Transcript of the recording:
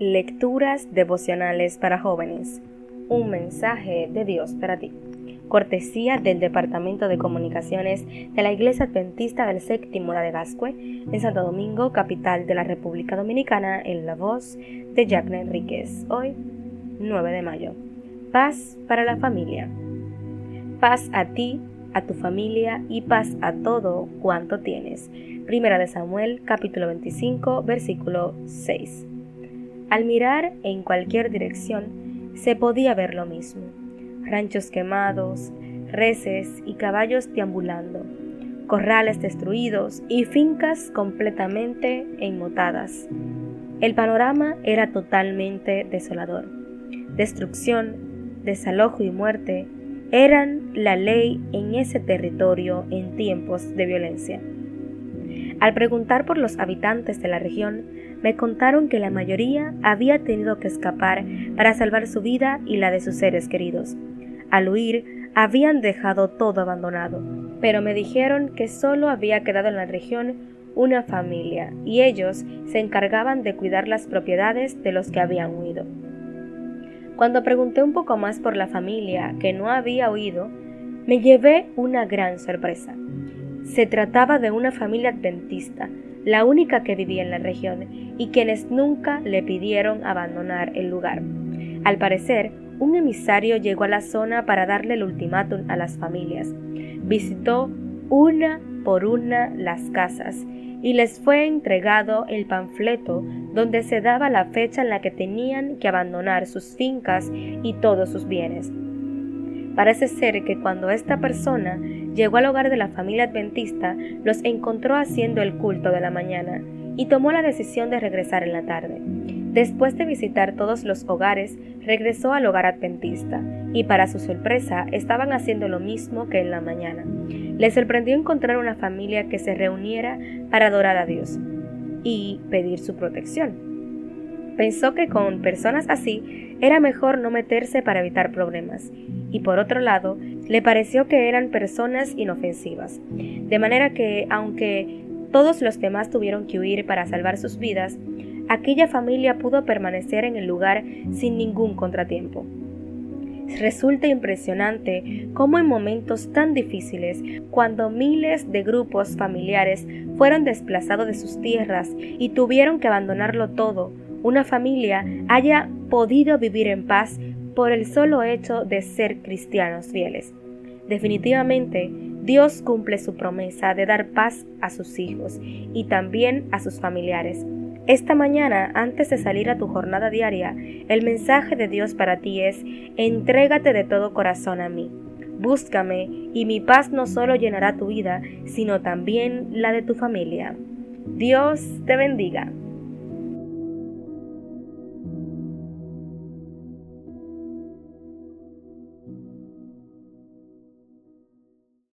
Lecturas devocionales para jóvenes. Un mensaje de Dios para ti. Cortesía del Departamento de Comunicaciones de la Iglesia Adventista del Séptimo de Gascue, en Santo Domingo, capital de la República Dominicana, en la voz de Jacqueline Enríquez. Hoy, 9 de mayo. Paz para la familia. Paz a ti, a tu familia y paz a todo cuanto tienes. Primera de Samuel, capítulo 25, versículo 6. Al mirar en cualquier dirección se podía ver lo mismo. Ranchos quemados, reses y caballos deambulando, corrales destruidos y fincas completamente enmotadas. El panorama era totalmente desolador. Destrucción, desalojo y muerte eran la ley en ese territorio en tiempos de violencia. Al preguntar por los habitantes de la región, me contaron que la mayoría había tenido que escapar para salvar su vida y la de sus seres queridos. Al huir, habían dejado todo abandonado, pero me dijeron que solo había quedado en la región una familia y ellos se encargaban de cuidar las propiedades de los que habían huido. Cuando pregunté un poco más por la familia que no había huido, me llevé una gran sorpresa. Se trataba de una familia adventista, la única que vivía en la región, y quienes nunca le pidieron abandonar el lugar. Al parecer, un emisario llegó a la zona para darle el ultimátum a las familias. Visitó una por una las casas y les fue entregado el panfleto donde se daba la fecha en la que tenían que abandonar sus fincas y todos sus bienes. Parece ser que cuando esta persona llegó al hogar de la familia adventista, los encontró haciendo el culto de la mañana y tomó la decisión de regresar en la tarde. Después de visitar todos los hogares, regresó al hogar adventista y para su sorpresa estaban haciendo lo mismo que en la mañana. Le sorprendió encontrar una familia que se reuniera para adorar a Dios y pedir su protección. Pensó que con personas así era mejor no meterse para evitar problemas, y por otro lado, le pareció que eran personas inofensivas, de manera que, aunque todos los demás tuvieron que huir para salvar sus vidas, aquella familia pudo permanecer en el lugar sin ningún contratiempo. Resulta impresionante cómo en momentos tan difíciles, cuando miles de grupos familiares fueron desplazados de sus tierras y tuvieron que abandonarlo todo, una familia haya podido vivir en paz por el solo hecho de ser cristianos fieles. Definitivamente, Dios cumple su promesa de dar paz a sus hijos y también a sus familiares. Esta mañana, antes de salir a tu jornada diaria, el mensaje de Dios para ti es, entrégate de todo corazón a mí. Búscame y mi paz no solo llenará tu vida, sino también la de tu familia. Dios te bendiga.